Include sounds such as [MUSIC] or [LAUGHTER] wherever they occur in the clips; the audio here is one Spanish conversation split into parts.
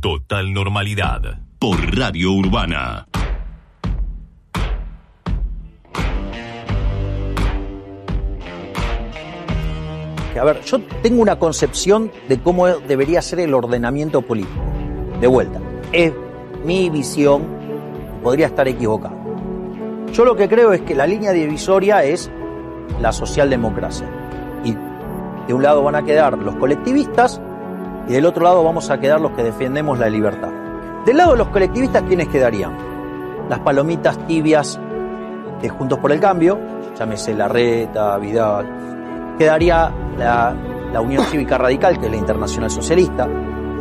Total normalidad. Por Radio Urbana. a ver, yo tengo una concepción de cómo debería ser el ordenamiento político. De vuelta, es mi visión, podría estar equivocado. Yo lo que creo es que la línea divisoria es la socialdemocracia. Y de un lado van a quedar los colectivistas y del otro lado vamos a quedar los que defendemos la libertad. Del lado de los colectivistas, ¿quiénes quedarían? Las palomitas tibias de Juntos por el Cambio, llámese Larreta, Vidal. Quedaría la, la Unión [COUGHS] Cívica Radical, que es la Internacional Socialista.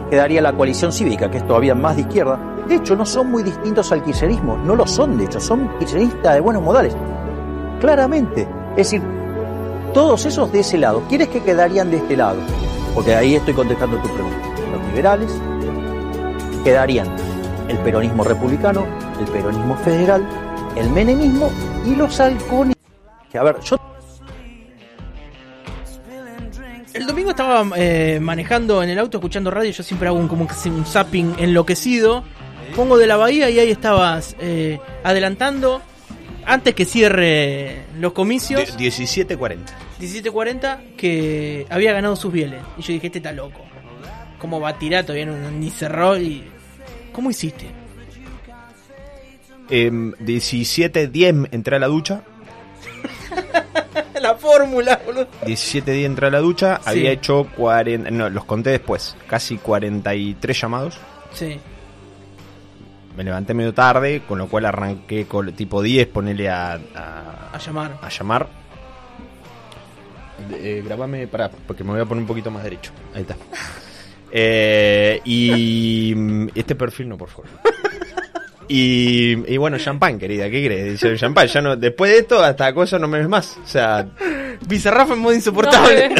Quedaría la Coalición Cívica, que es todavía más de izquierda. De hecho, no son muy distintos al kirchnerismo. No lo son, de hecho. Son kirchneristas de buenos modales. Claramente. Es decir, todos esos de ese lado, ¿quiénes que quedarían de este lado? Porque ahí estoy contestando tu pregunta. Los liberales quedarían el peronismo republicano, el peronismo federal, el menemismo y los halcones. Que a ver, yo El domingo estaba eh, manejando en el auto, escuchando radio. Yo siempre hago un, como un zapping enloquecido. Pongo de la bahía y ahí estabas eh, adelantando antes que cierre los comicios. 17.40. 17.40 que había ganado sus bieles. Y yo dije, este está loco. ¿Cómo va a tirar? Todavía no, ni cerró. Y... ¿Cómo hiciste? Eh, 17.10 entré a la ducha. [LAUGHS] la fórmula, boludo. 17 días entré a la ducha, Sí. había hecho 40, no, los conté después, casi 43 llamados. Sí. Me levanté medio tarde, con lo cual arranqué con tipo 10, ponele a, a, A llamar. a llamar. Eh, grabame, pará, porque me voy a poner un poquito más derecho. Ahí está. [LAUGHS] Eh, y mm, este perfil no, por favor. [LAUGHS] Y, y bueno, champán, querida, ¿qué crees? Champán, ya no, después de esto, hasta cosa no me ves más. O sea, Bizarrafa en modo insoportable. [LAUGHS]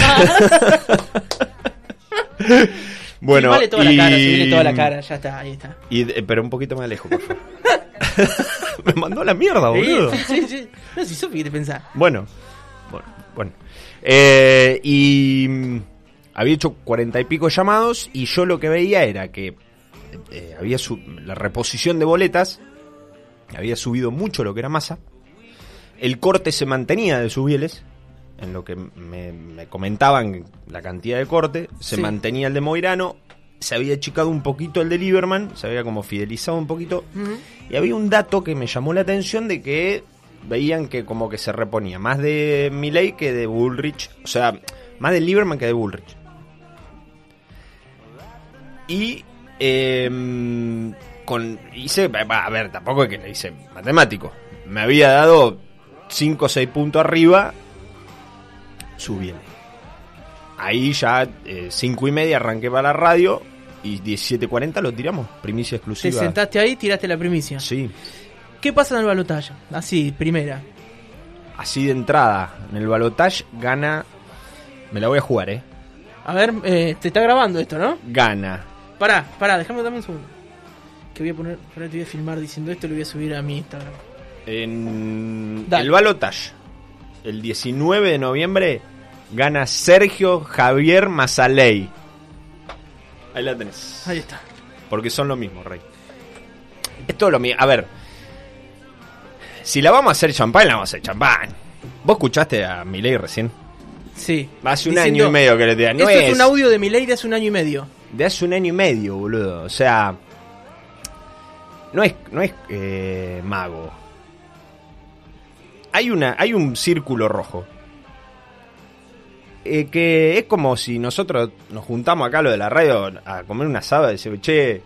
bueno. Sí, vale toda y- la cara, viene toda la cara, ya está, ahí está. Y, eh, pero un poquito más lejos, por favor. me mandó a la mierda, boludo. Sí, sí, sí. No, si Sofi, ¿qué te pensás? Bueno, bueno, bueno. Eh, y mm, había hecho cuarenta y pico llamados y yo lo que veía era que eh, había su- la reposición de boletas, había subido mucho lo que era masa, el corte se mantenía de sus bieles, en lo que me, me comentaban la cantidad de corte, se Sí. mantenía el de Moirano, se había achicado un poquito el de Lieberman, se había como fidelizado un poquito, y había un dato que me llamó la atención de que veían que como que se reponía más de Milley que de Bullrich, o sea, más de Lieberman que de Bullrich. Y eh, con hice, a ver, tampoco es que le hice matemático. Me había dado 5 o 6 puntos arriba, subí. Ahí ya 5 y media arranqué para la radio y 17.40 lo tiramos, primicia Te exclusiva. sentaste ahí, tiraste la primicia. Sí, ¿Qué pasa en el balotaje? Así, primera. así de entrada, en el balotage gana, me la voy a jugar, ¿eh? A ver, eh, te está grabando esto, ¿no? Gana Pará, pará, déjame también un segundo. Que voy a poner, ahora te voy a filmar diciendo esto y lo voy a subir a mi Instagram. en Dale. el balotage, el 19 de noviembre, gana Sergio Javier Mazaley. Ahí la tenés. Ahí está. Porque son lo mismo, Rey. Esto es lo mismo. A ver. Si la vamos a hacer champán, la vamos a hacer champán. ¿Vos escuchaste a Milei recién? Sí. Hace un Diciendo, año y medio que le digan. No Esto es, es un audio de Milei de hace un año y medio. de hace un año y medio, boludo. O sea. No es, no es eh, mago. Hay, una, hay un círculo rojo. Eh, que es como si nosotros nos juntamos acá lo de la radio a comer un asado y decimos, che,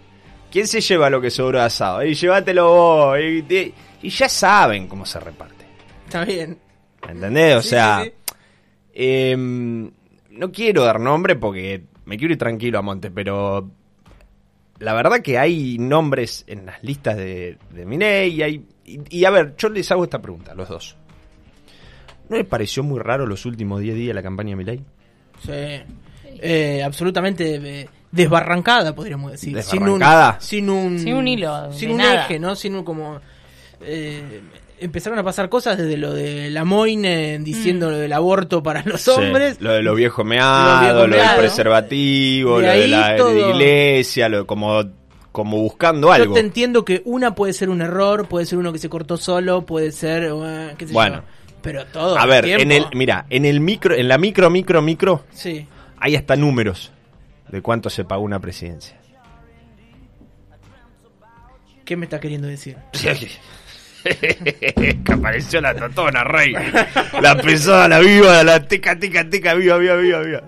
¿quién se lleva lo que sobró de asado? Y llévatelo vos. Y, ya saben cómo se reparte. Está bien. ¿Entendés? O Sí, sea, sí, sí. em, no quiero dar nombre porque me quiero ir tranquilo a Monte, pero la verdad que hay nombres en las listas de, de y hay... Y, y a ver, yo les hago esta pregunta a los dos. ¿No les pareció muy raro los últimos 10 días de la campaña de Milei? Sí. Eh, absolutamente eh, desbarrancada, podríamos decir. ¿Desbarrancada? Sin un, sin un, Sin un hilo, Sin de un nada. eje, ¿no? Sin un como. eh, empezaron a pasar cosas desde lo de la Moine diciendo Mm. lo del aborto para los Sí, hombres. lo de los viejos Lo meados, viejo lo del meado. preservativo, De lo de la todo. iglesia, lo como como buscando Yo algo. te entiendo que una puede ser un error, puede ser uno que se cortó solo, puede ser, eh, qué sé Bueno. yo. Pero todo. A ver, tiempo. en el, mira, en el micro, en la micro, micro, micro, Sí. hay hasta números de cuánto se pagó una presidencia. ¿Qué me está queriendo decir? [LAUGHS] que apareció la totona, rey. La pesada, la viva, la teca, teca, teca, viva, viva, viva, viva.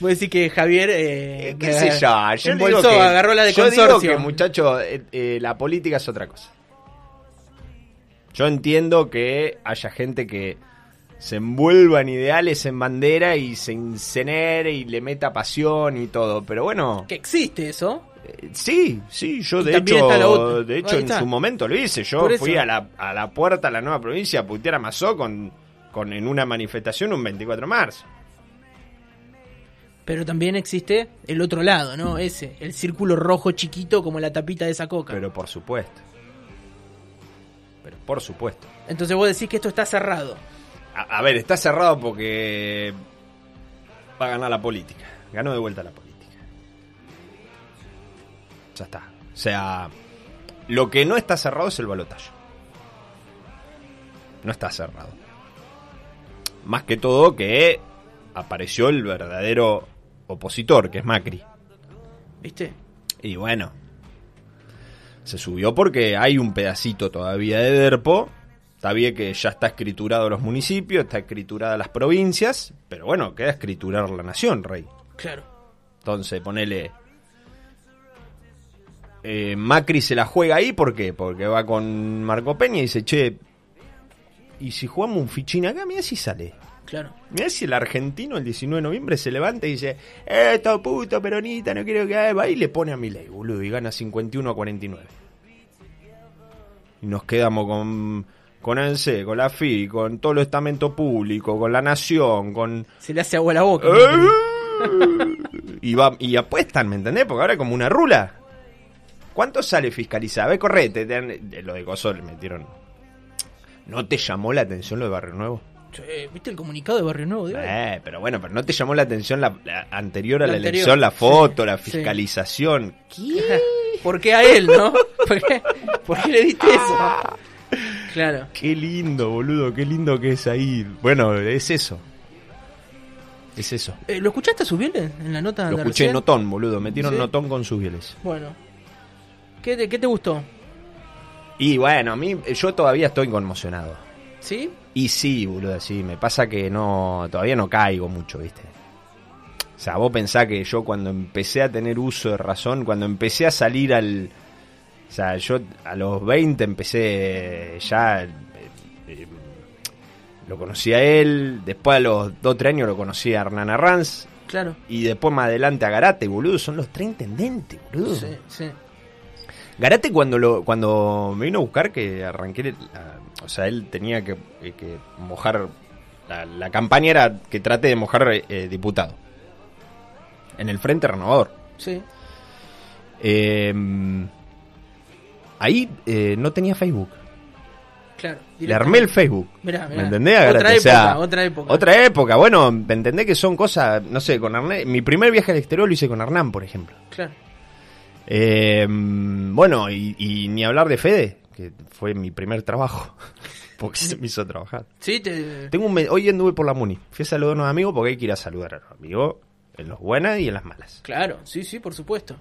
Voy a decir que Javier. Eh, ¿Qué sé yo? Yo embolsó, digo que, agarró la de yo consorcio. digo que, muchacho, eh, eh, la política es otra cosa. Yo entiendo que haya gente que se envuelva en ideales, en bandera y se incinere y le meta pasión y todo. Pero bueno, Que existe eso. eh, sí, sí, yo Y de hecho, de hecho en su momento lo hice. Yo fui a la, a la puerta de la nueva provincia a putear a Mazó con, con, en una manifestación un 24 de marzo. Pero también existe el otro lado, ¿no? Ese. El círculo rojo chiquito como la tapita de esa coca. Pero por supuesto. Pero por supuesto. Entonces vos decís que esto está cerrado. A, a ver, está cerrado porque va a ganar la política. Ganó de vuelta la política. Ya está. O sea, lo que no está cerrado es el balotaje. No está cerrado. Más que todo que apareció el verdadero opositor, que es Macri. ¿Viste? Y bueno, se subió porque hay un pedacito todavía de DERPO. Está bien que ya está escriturado los municipios, está escriturada las provincias, pero bueno, queda escriturar la nación, rey. Claro. Entonces, ponele. eh, Macri se la juega ahí, ¿por qué? Porque va con Marco Peña y dice, che, ¿y si jugamos un fichín acá? Mira si sale. Claro. Mirá si el argentino el 19 de noviembre se levanta y dice, esto puto peronista, no quiero que haga, va y le pone a mi ley, boludo, y gana 51 a 49. Y nos quedamos con, con ANSE, con la FI, con todo el estamento público, con la nación, con... Se le hace agua a la boca. y, va, y apuestan, ¿me entendés? Porque ahora es como una rula. ¿Cuánto sale fiscalizar? A ver, correte, te dan- de lo de Coso le metieron... ¿No te llamó la atención lo de Barrio Nuevo? Che, ¿Viste el comunicado de Barrio Nuevo de hoy? Eh, pero bueno, pero no te llamó la atención la, la anterior a La la, anterior, elección, la foto, sí, la sí. fiscalización. [LAUGHS] ¿Por qué a él, no? ¿Por qué, por qué le diste eso? [LAUGHS] Claro. Qué lindo, boludo, qué lindo que es ahí. Bueno, es eso. Es eso. Eh, ¿Lo escuchaste a sus bieles en la nota Lo de escuché recién? notón, boludo. Metieron ¿Sí? notón con sus bieles. Bueno. ¿Qué te, ¿Qué te gustó? Y bueno, a mí, yo todavía estoy conmocionado. ¿Sí? Y sí, boludo, sí. Me pasa que no, todavía no caigo mucho, viste. O sea, vos pensás que yo cuando empecé a tener uso de razón, cuando empecé a salir al... O sea, yo a los 20 empecé ya... eh, eh, lo conocí a él, después a los 2 3 años lo conocí a Hernán Arranz, Claro. y después más adelante a Garate, boludo. Son los tres intendentes, boludo. Sí, sí. Garate cuando lo cuando me vino a buscar que arranqué, o sea, él tenía que, eh, que mojar, la, la campaña era que trate de mojar eh, diputado en el Frente Renovador. Sí. Eh, ahí eh, no tenía Facebook. Claro. Le armé el Facebook. Mirá, mirá. ¿Me entendés? Otra época, O sea, otra época. Otra época. Bueno, ¿me entendés que son cosas, no sé, con Hernán, mi primer viaje al exterior lo hice con Hernán, por ejemplo. Claro. Eh, bueno, y, y ni hablar de Fede, que fue mi primer trabajo, [LAUGHS] porque se me hizo trabajar. Sí, te... Tengo un hoy anduve por la Muni, fui a saludar a unos amigos porque hay que ir a saludar a los amigos en las buenas y en las malas. Claro, sí, sí, por supuesto.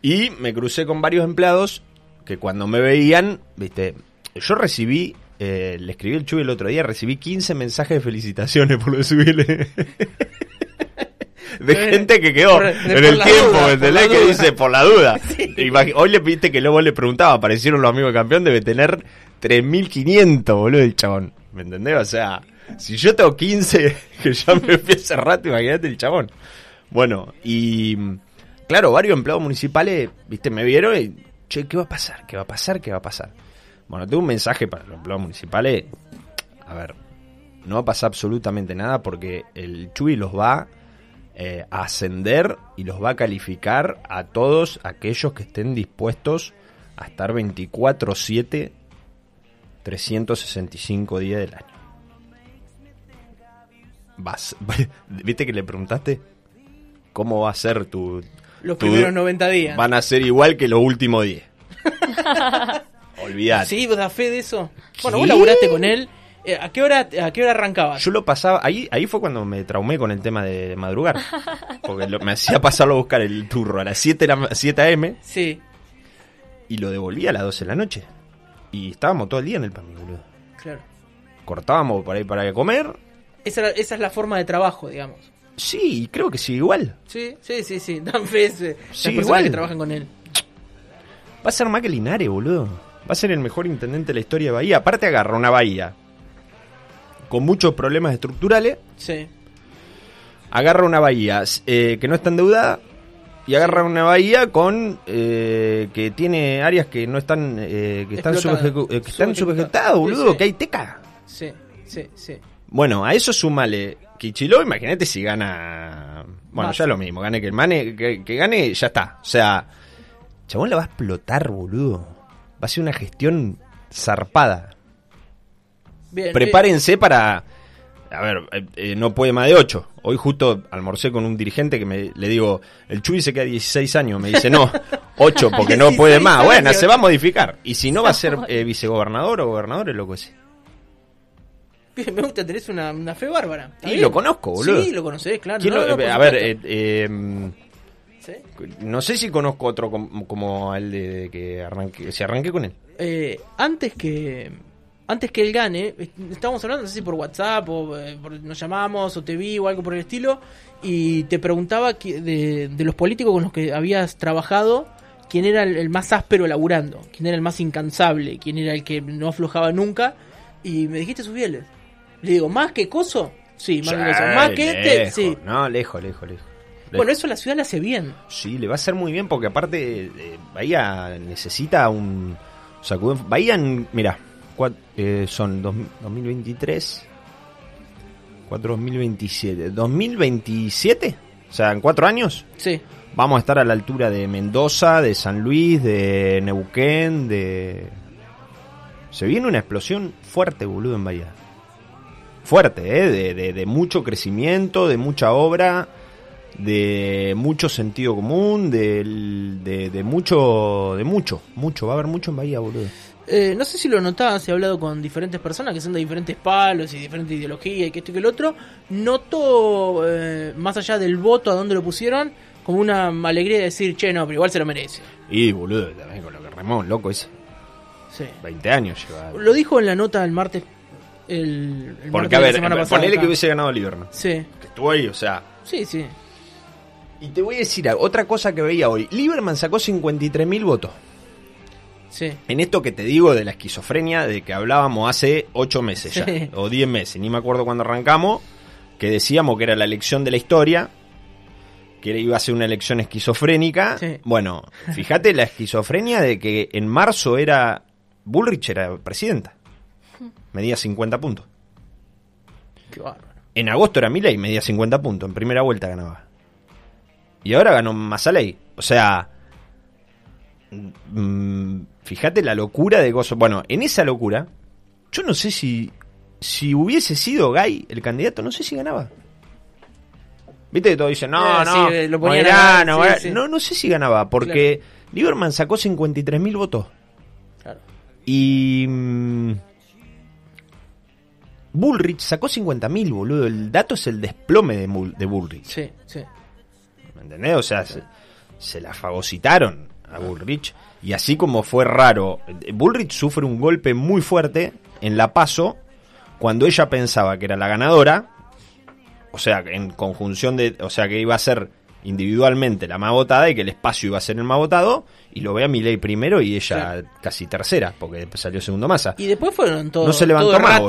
Y me crucé con varios empleados que cuando me veían, viste, yo recibí, eh, le escribí el Chuy el otro día, recibí 15 mensajes de felicitaciones por lo de subirle. [LAUGHS] De gente que quedó Por- en el tiempo, duda, ¿me por entendés? Que dice por la duda. [LAUGHS] Hoy le viste que luego le preguntaba, aparecieron los amigos de campeón, debe tener 3.500, boludo, el chabón. ¿Me entendés? O sea, si yo tengo 15, [LAUGHS] que ya me fui hace rato, imagínate el chabón. Bueno, y claro, varios empleados municipales, viste, me vieron y, che, ¿qué va a pasar? ¿Qué va a pasar? ¿Qué va a pasar? Bueno, tengo un mensaje para los empleados municipales. A ver, no va a pasar absolutamente nada porque el Chuy los va eh, a ascender y los va a calificar a todos aquellos que estén dispuestos a estar 24-7, 365 días del año. [LAUGHS] ¿Viste que le preguntaste cómo va a ser tu, Los primeros 90 días. van a ser igual que los últimos 10. [LAUGHS] Olvídate. ¿Sí? ¿Vos das fe de eso? Bueno, ¿Qué? vos laburaste con él. Eh, ¿A qué hora, a qué hora arrancabas? Yo lo pasaba, ahí, ahí fue cuando me traumé con el tema de madrugar. Porque lo- me hacía pasarlo a buscar el turro a las 7, de la, 7 am Sí, y lo devolvía a las 12 de la noche. Y estábamos todo el día en el PAMI, boludo. claro. Cortábamos por ahí para comer. Esa, esa es la forma de trabajo, digamos. Sí, creo que sí, igual. Sí, sí, sí, sí. [LAUGHS] Dan fe las Sí, personas igual. que trabajan con él. Va a ser más que Linares, boludo. Va a ser el mejor intendente de la historia de Bahía. Aparte agarra una Bahía con muchos problemas estructurales. Sí. Agarra una Bahía eh, que no está endeudada. Y agarra una bahía con eh, que tiene áreas que no están eh, que están Explotadas. eh, que están Subejecutadas. subejetadas, Sí, boludo, sí. que hay teca. Sí, sí, sí. Bueno, a eso sumale Kichiló, imagínate si gana. Bueno, Más. ya lo mismo, gane que el mane, que, que gane, ya está. O sea, Chabón la va a explotar, boludo. Va a ser una gestión zarpada. Bien, Prepárense para. A ver, eh, eh, no puede más de 8. Hoy justo almorcé con un dirigente que me, le digo, el Chuy se queda 16 años. Me dice, no, [LAUGHS] 8 porque no puede 16 más. Bueno, se va a modificar. Y si no va a ser eh, vicegobernador o gobernador, es loco ese. Me gusta, tenés una, una fe bárbara. Y bien. lo conozco, boludo. Sí, lo conocés, claro. ¿Quién No, lo- no, por a ver, eh, eh, Sí. no sé si conozco otro com- como el de, de que arranque, si arranqué con él. Eh, antes que antes que él gane, est- estábamos hablando, no sé si por WhatsApp o eh, por- nos llamamos o te vi o algo por el estilo, y te preguntaba que- de, de los políticos con los que habías trabajado, quién era el, el más áspero laburando, quién era el más incansable, quién era el que no aflojaba nunca, y me dijiste sus fieles. Le digo, ¿más que Coso? Sí, más que Coso. ¿Más que este? Sí. No, lejos, lejos, lejos. Bueno, eso la ciudad le hace bien. Sí, le va a hacer muy bien porque aparte eh, Bahía necesita un sacudón. Bahía, mira, eh, son dos- 2023, 4 2027, 2027, o sea, en cuatro años Sí. vamos a estar a la altura de Mendoza, de San Luis, de Neuquén, de... Se viene una explosión fuerte, boludo, en Bahía. Fuerte, ¿eh? De, de- de mucho crecimiento, de mucha obra, de mucho sentido común, del- de, de mucho, de mucho, mucho. Va a haber mucho en Bahía, boludo. Eh, no sé si lo notabas, he hablado con diferentes personas que son de diferentes palos y diferentes ideologías y que esto y que el otro. Noto, eh, más allá del voto a dónde lo pusieron, como una alegría de decir, che, no, pero igual se lo merece. Y, boludo, también con lo que remó, loco ese. Sí. 20 años lleva. Lo dijo en la nota el martes. El, el Porque, de a la ver, semana pasada ponele que hubiese ganado Liberman. Sí, Que estuvo ahí, o sea, sí, sí. Y te voy a decir otra cosa que veía hoy. Lieberman sacó 53.000 votos. Sí, En esto que te digo de la esquizofrenia de que hablábamos hace 8 meses ya, Sí. o 10 meses, ni me acuerdo cuándo arrancamos, que decíamos que era la elección de la historia, que iba a ser una elección esquizofrénica. Sí. Bueno, fíjate la esquizofrenia de que en marzo era Bullrich era presidenta. Medía 50 puntos. qué bárbaro. En agosto era Milei, medía 50 puntos, en primera vuelta ganaba. Y ahora ganó Masaley. O sea, mm, fíjate la locura de Gozo. Bueno, en esa locura, yo no sé si si hubiese sido Gay el candidato, no sé si ganaba. Viste que todos dicen, no, Eh, no, sí, eh, lo ponían sí, Moirano". sí. no, no sé si ganaba, porque Lieberman sacó 53.000 votos. Claro. Y. mm, Bullrich sacó 50.000, boludo. El dato es el desplome de, Mul- de Bullrich. Sí, sí. ¿Me entendés? O sea, se, se la fagocitaron a Bullrich. Y así como fue raro, Bullrich sufre un golpe muy fuerte en la paso cuando ella pensaba que era la ganadora. O sea, en conjunción de. O sea, que iba a ser individualmente la más votada y que el espacio iba a ser el más votado. Y lo ve a Milei primero y ella casi tercera, porque salió segundo masa. Y después fueron todo, No se levantó todo más.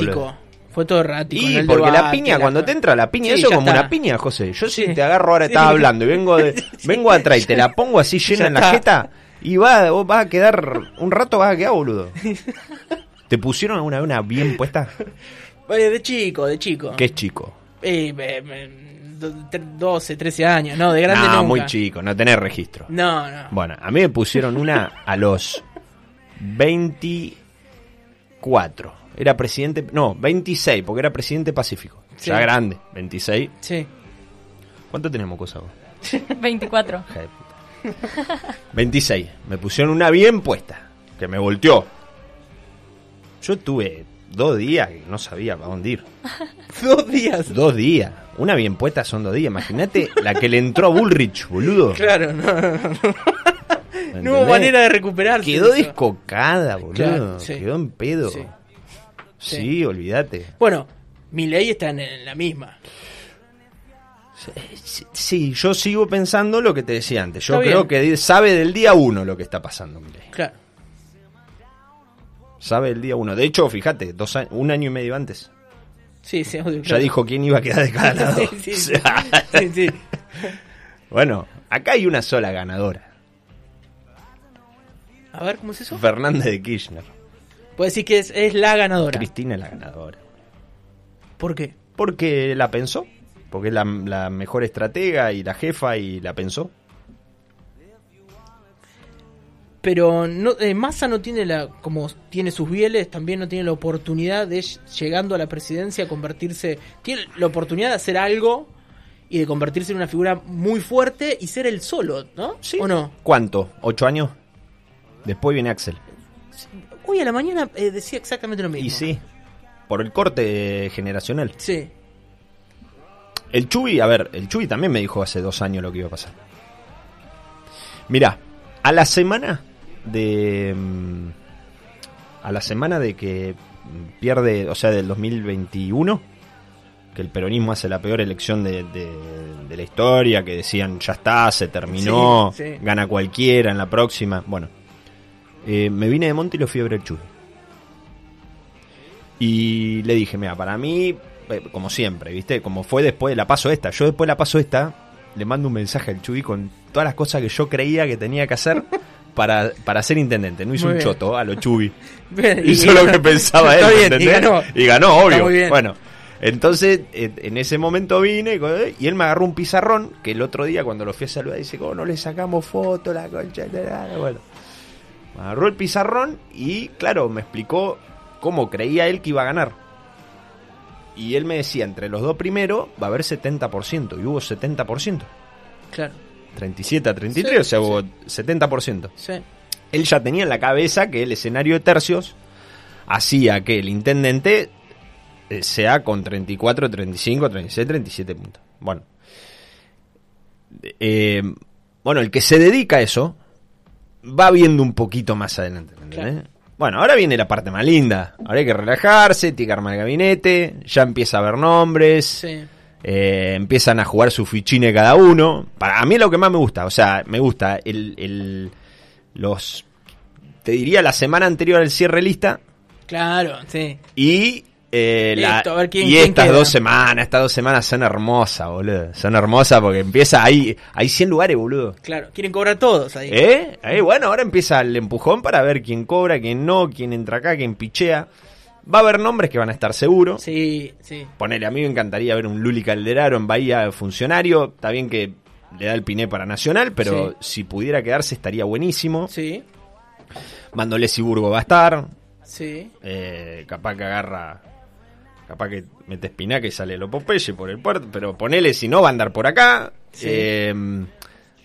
Fue todo errático. Y porque la piña, la- cuando te entra la piña, Sí, eso como está. una piña, José. Yo si te agarro ahora, estás hablando y vengo de, [LAUGHS] vengo atrás y te la pongo así llena en la jeta y va, vos vas a quedar, un rato vas a quedar boludo. [LAUGHS] ¿Te pusieron alguna una bien puesta? De chico, de chico. Que es chico. Eh, tre- 12, 13 años, no, de grande no, nunca. muy chico, no tenés registro. No, no. Bueno, a mí me pusieron una a los [LAUGHS] 24. Era presidente, no, 26, porque era presidente pacífico. Sí. Ya grande, 26. Sí. ¿Cuánto tenemos cosa vos? [LAUGHS] 24. Hija de puta. 26. Me pusieron una bien puesta, que me volteó. Yo tuve dos días que no sabía para dónde ir. [LAUGHS] Dos días. Dos días. Una bien puesta son dos días. Imagínate la que le entró a Bullrich, boludo. Claro, no, no, no. ¿Me No hubo manera de recuperarse. Quedó descocada, boludo. Claro, sí. Quedó en pedo. Sí. Sí, Sí. olvídate. Bueno, mi ley está en, en la misma. Sí, Sí, yo sigo pensando lo que te decía antes. Yo Está creo bien. que sabe del día uno lo que está pasando, Milei. Claro. Sabe del día uno. De hecho, fíjate, dos a- un año y medio antes. Sí, sí, obvio, Ya claro. dijo quién iba a quedar de cada [LAUGHS] lado. Sí, sí, O sí, sea, sí, sí. [LAUGHS] Bueno, acá hay una sola ganadora. A ver, ¿cómo es eso? Fernández de Kirchner. Puede decir que es, es la ganadora. Cristina es la ganadora. ¿Por qué? Porque la pensó. Porque es la, la mejor estratega y la jefa y la pensó. Pero no, eh, Massa no tiene la, como tiene sus bieles, también no tiene la oportunidad de llegando a la presidencia convertirse, tiene la oportunidad de hacer algo y de convertirse en una figura muy fuerte y ser el solo, ¿no? ¿O no? ¿Cuánto? ¿Ocho años? Después viene Axel. Hoy a la mañana eh, decía exactamente lo mismo. Y sí, por el corte generacional. Sí. El Chuy, a ver, el Chuy también me dijo hace dos años lo que iba a pasar. Mirá, a la semana de. mm, A la semana de que pierde, o sea, del 2021, que el peronismo hace la peor elección de, de- de la historia, que decían ya está, se terminó, Sí, sí. gana cualquiera en la próxima. Bueno, eh, me vine de monte y lo fui a ver el Chuy. Y le dije, mira, para mí, eh, como siempre, ¿viste? Como fue después de la paso esta. Yo después de la paso esta, le mando un mensaje al Chuy con todas las cosas que yo creía que tenía que hacer [LAUGHS] para, para ser intendente. No hizo Muy un bien. choto a lo Chuy. [LAUGHS] Bien, Hizo lo que pensaba él, bien, ¿entendés? y ganó. Y ganó, Está obvio. Bueno, entonces en ese momento vine y él me agarró un pizarrón que el otro día cuando lo fui a saludar dice, ¿cómo no le sacamos foto la concha? de la lora?". Bueno, agarró el pizarrón y claro, me explicó cómo creía él que iba a ganar. Y él me decía, entre los dos primeros va a haber 70%, y hubo 70%. Claro. 37 a 33, Sí, o sea, hubo 70%. Sí. Él ya tenía en la cabeza que el escenario de tercios hacía que el intendente eh, sea con 34, 35, 36, 37 puntos. Bueno. Eh, bueno, el que se dedica a eso va viendo un poquito más adelante. Bueno, ahora viene la parte más linda. Ahora hay que relajarse, tiene que armar el gabinete, ya empieza a ver nombres. Sí. Eh, empiezan a jugar su fichine cada uno. Para a mí es lo que más me gusta, o sea, me gusta el, el- los te diría la semana anterior al cierre lista Claro, sí. y eh, la- Listo, a ver quién- y quién estas queda. dos semanas, estas dos semanas son hermosas, boludo. Son hermosas porque empieza ahí hay 100 lugares, boludo. Claro. Quieren cobrar todos ahí. ¿Eh? Ahí, bueno, ahora empieza el empujón para ver quién cobra, quién no, quién entra acá, quién pichea. Va a haber nombres que van a estar seguros. Sí, sí. Ponele, a mí me encantaría ver un Luli Calderaro en Bahía funcionario. Está bien que le da el piné para Nacional, pero si pudiera quedarse estaría buenísimo. Sí, Mandolesi Burgo va a estar. sí. eh, capaz que agarra. Capaz que mete espinaca y sale lo Popeye por el puerto. Pero ponele, si no, va a andar por acá. Sí. Eh,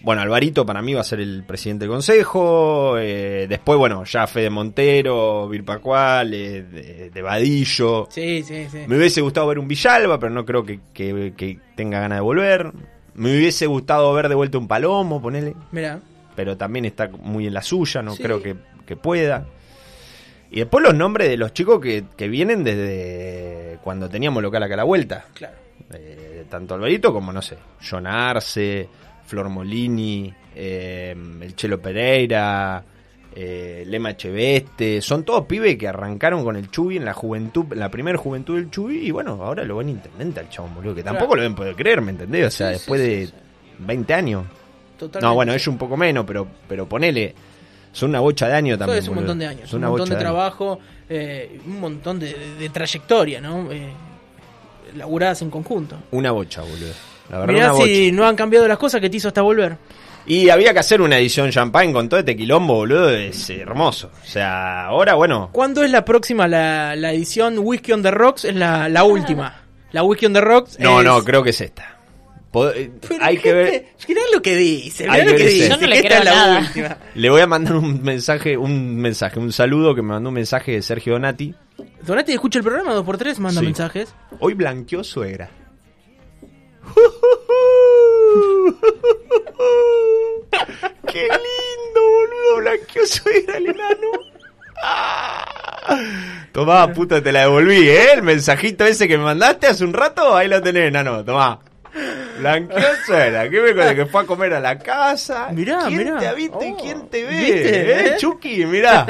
bueno, Alvarito para mí va a ser el presidente del consejo. eh, después, bueno, ya Fede Montero, Virpacual, eh, de, de Vadillo. Sí, sí, sí. Me hubiese gustado ver un Villalba, pero no creo que, que- que tenga ganas de volver. Me hubiese gustado ver de vuelta un Palomo, ponele. Mira. Pero también está muy en la suya, no Sí. creo que, que pueda. Y después los nombres de los chicos que, que vienen desde cuando teníamos local acá a la vuelta. Claro. Eh, tanto Alvarito como, no sé, John Arce, Flor Molini, eh, el Chelo Pereira, eh, Lema Echeveste. Son todos pibes que arrancaron con el Chubi en la juventud, en la primera juventud del Chubi. Y bueno, ahora lo ven intendente al chabón, boludo. Que tampoco Claro. lo ven poder creer, ¿me entendés? O sea, Sí, después sí, de sí, sí. 20 años. Totalmente. No, bueno, ellos un poco menos, pero, pero ponele. Son una bocha de años también. es un boludo. montón de años, Son un montón de trabajo, eh, un montón de, de- de trayectoria, ¿no? Eh, laburadas en conjunto. Una bocha, boludo. La verdad, Mirá una bocha. si no han cambiado las cosas que te hizo hasta volver. Y había que hacer una edición champagne con todo este quilombo, boludo. Es hermoso. O sea, ahora, bueno. ¿Cuándo es la próxima? La, la edición Whiskey on the Rocks es la, la última. [LAUGHS] La Whiskey on the Rocks No, es- no, creo que es esta. Eh, Pero hay que ver. gente, Mirá lo que dice, mirá lo que dice. Yo no le creo la nada. última. Le voy a mandar un mensaje, un mensaje, un saludo que me mandó un mensaje de Sergio Donati. Donati escucha el programa 2x3, manda Sí. mensajes. Hoy blanqueó suegra. [LAUGHS] ¡Qué lindo, boludo! Blanqueó suegra el enano. Ah. Tomá, puta, te la devolví, ¿eh? El mensajito ese que me mandaste hace un rato, ahí lo tenés, enano, tomá. Blanqueó suegra, ¿qué me cuenta? Que fue a comer a la casa. Mirá, ¿Quién mirá. te ha visto y Oh, quién te ve? ¿viste, ¿Eh, eh? Chucky? Mirá.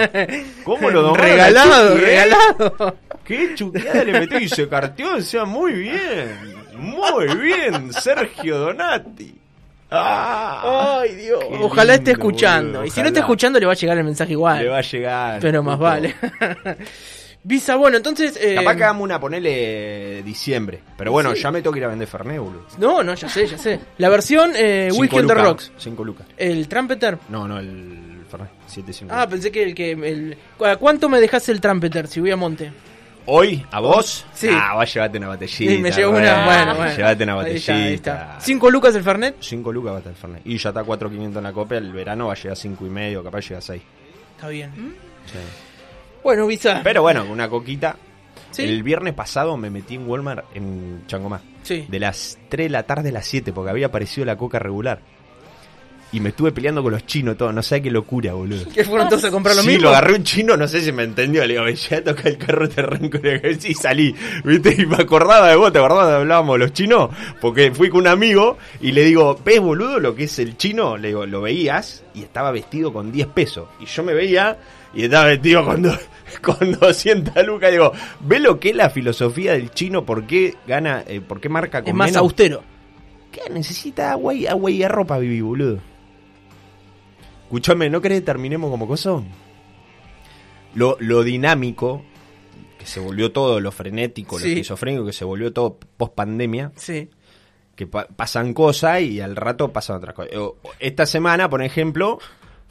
¿Cómo lo domó la Regalado, Chucky, eh? regalado. Qué chuqueada le metió y se carteó, decía muy bien. Muy bien, Sergio Donati. Ah, Ay, Dios. Ojalá esté escuchando. boludo, y si no está escuchando, le va a llegar el mensaje igual. le va a llegar. Pero más puto. vale. Visa, bueno, entonces. eh, Capaz que hagamos una, ponele diciembre. Pero bueno, Sí. ya me tengo que ir a vender Fernet, boludo. No, no, ya sé, ya sé. La versión eh, Cinco Weekend Rocks. Cinco lucas. El Trumpeter. No, no, el Fernet. 7.50. Ah, pensé que el que. El... ¿A ¿Cuánto me dejas el Trumpeter si voy a Monte? Hoy, a vos. Sí. Ah, vas a llevarte una botellita. Sí, me llevo una. Bueno, bueno. Llévate una Ahí botellita. está, ahí está. ¿Cinco lucas el Fernet? 5 lucas va a estar el Fernet. Y ya está 4.500 en la copia. El verano va a llegar a 5 y medio, capaz llega a 6. Está bien. Bueno, Visa. Pero bueno, una coquita. Sí. El viernes pasado me metí en Walmart en Changomá. Sí. De las 3 de la tarde a las 7, porque había aparecido la coca regular. Y me estuve peleando con los chinos, todo. No sé qué locura, boludo. ¿Qué fueron todos a comprar lo sí, mismo? lo agarré un chino, no sé si me entendió. Le digo, ya toca el carro, te arranco y salí. ¿Viste? Y me acordaba de vos, ¿te acordabas de hablábamos los chinos? Porque fui con un amigo y le digo, ¿ves, boludo, lo que es el chino? Le digo, lo veías y estaba vestido con 10 pesos. Y yo me veía y estaba vestido con, do- [LAUGHS] con 200 lucas. Digo, ¿ves lo que es la filosofía del chino? ¿Por qué gana, eh, por qué marca con Es más menos? austero. ¿Qué? Necesita agua y, agua y ropa, Vivi, boludo. Escuchame, ¿no crees que terminemos como coso? Lo, lo dinámico, que se volvió todo, lo frenético, lo Sí. esquizofrénico, que se volvió todo post pandemia, Sí. que pa- pasan cosas y al rato pasan otras cosas. Esta semana, por ejemplo,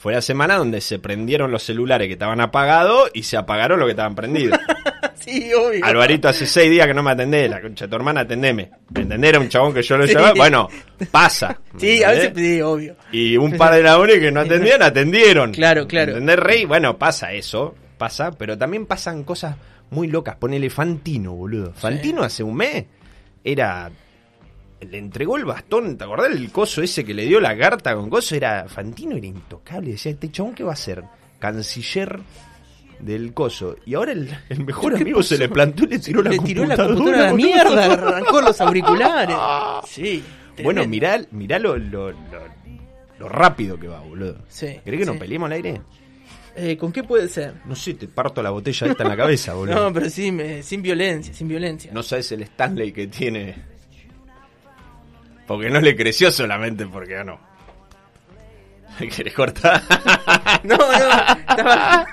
fue la semana donde se prendieron los celulares que estaban apagados y se apagaron los que estaban prendidos. [LAUGHS] Sí, obvio. Alvarito, hace seis días que no me atendés, la concha de tu hermana, atendeme. ¿Me entendés? Era un chabón que yo lo Sí. llamaba. Bueno, pasa. ¿me Sí, a veces sí, obvio. Y un par de ladrones que no atendían, atendieron. Claro, claro. ¿Entendés, Rey? Bueno, pasa eso, pasa, pero también pasan cosas muy locas. Ponele Fantino, boludo. Fantino hace un mes era. Le entregó el bastón, ¿te acordás el coso ese que le dio la carta con coso? Era. Fantino era intocable. Decía, ¿este chabón qué va a ser? Canciller del coso. Y ahora el, el mejor ¿Qué amigo se le plantó y le tiró la Le tiró la computadora. computadora a la mierda, arrancó los auriculares. [LAUGHS] Sí. Bueno, mirá, mirá lo, lo, lo- lo rápido que va, boludo. Sí, ¿Querés que sí. nos peleemos al aire? Eh, ¿Con qué puede ser? No sé, te parto la botella esta en la cabeza, [LAUGHS] boludo. No, pero sí, me- sin violencia, sin violencia. No sabes el Stanley que tiene. Porque no le creció solamente porque ganó. ¿Querés cortar? [LAUGHS] No, no, estaba...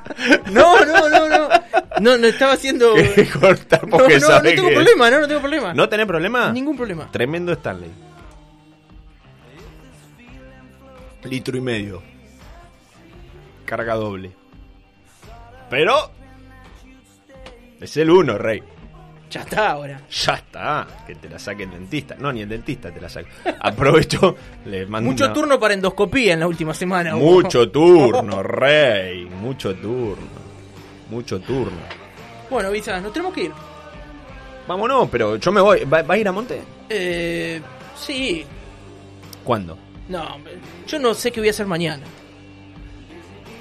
No, no, no, no. No, no estaba haciendo... [LAUGHS] ¿Querés cortar No, porque no, no sabés tengo que- problema, no, no tengo problema. ¿No tenés problema? Ningún problema. Tremendo Stanley. Litro y medio. Carga doble. Pero. Es el uno, rey. Ya está ahora. Ya está. Que te la saque el dentista. No, ni el dentista te la saca. Aprovecho. Le mando Mucho una- turno para endoscopía en la última semana. Mucho turno, rey. Mucho turno. Mucho turno. Bueno, Visa, nos tenemos que ir. Vámonos, pero yo me voy. ¿Va, va a ir a Monte? Eh, sí. ¿Cuándo? No, yo no sé qué voy a hacer mañana.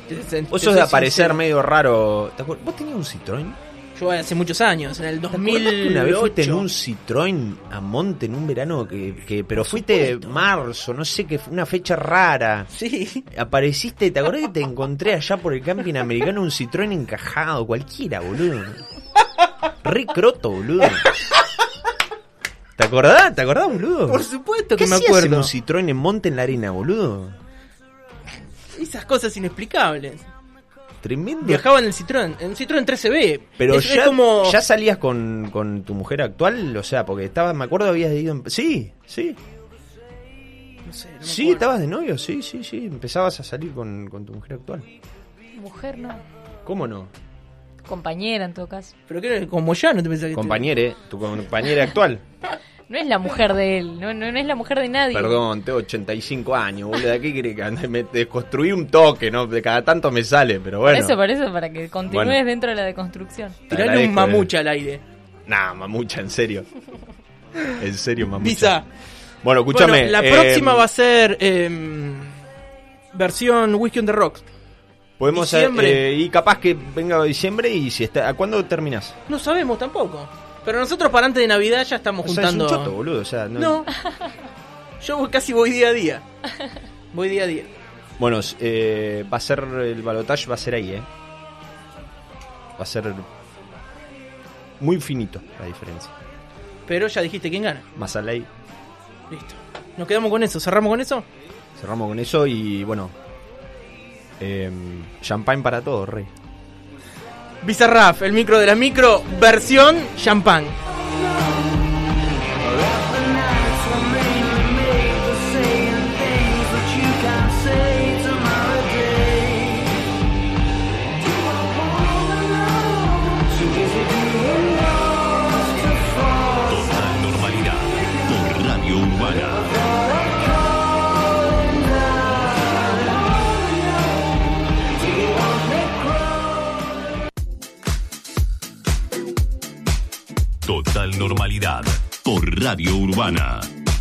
Te- te- Vos te sos de aparecer sincero. medio raro. ¿Vos tenías un Citroën? Yo hace muchos años, en el ¿Te acordás que 2008. una vez fuiste en un Citroën a Monte en un verano que, que pero fuiste marzo, no sé qué, fue una fecha rara. Sí. Apareciste, ¿te acordás que te encontré allá por el camping americano un Citroën encajado, cualquiera, boludo? Re croto, boludo. ¿Te acordás? ¿Te acordás, boludo? Por supuesto que ¿Qué me acuerdo. un Citroën en Monte en la arena, boludo? Esas cosas inexplicables. Tremendo. Viajaba en el Citroën, en un Citroën 13B. Pero es, es ya, como... ya salías con, con tu mujer actual, o sea, porque estaba, me acuerdo habías ido en... Sí, sí, No sé, no me sí, estabas de novio, sí, sí, sí, empezabas a salir con, con tu mujer actual. Mujer no. ¿Cómo no? Compañera en todo caso. Pero que era como ya, no te pensás que... Compañere, tu compañera actual. [LAUGHS] No es la mujer de él, no, no, no es la mujer de nadie. Perdón, tengo 85 años, boludo. ¿De qué quiere que ande? Me desconstruí un toque, ¿no? De cada tanto me sale, pero Por bueno. eso, por eso, para que continúes Bueno. dentro de la deconstrucción. Tirale un mamucha al aire. Nah, mamucha, en serio. En serio, mamucha. Visa. Bueno, escúchame. Bueno, la eh, próxima va a ser em, versión Whisky on the Rocks. Podemos diciembre. eh, y capaz que venga diciembre y si está. ¿A cuándo terminás? No sabemos tampoco. Pero nosotros para antes de Navidad ya estamos O sea, es un juntando. choto, boludo. O sea, no. No. [LAUGHS] Yo casi voy día a día. Voy día a día. Bueno, eh, va a ser el balotage, va a ser ahí, ¿eh? Va a ser muy finito la diferencia. Pero ya dijiste quién gana. Masaley, Listo. Nos quedamos con eso. ¿Cerramos con eso? cerramos con eso y bueno. Eh, champagne para todos, rey. Bizarraf, el micro de la micro, versión champán. Radio Urbana.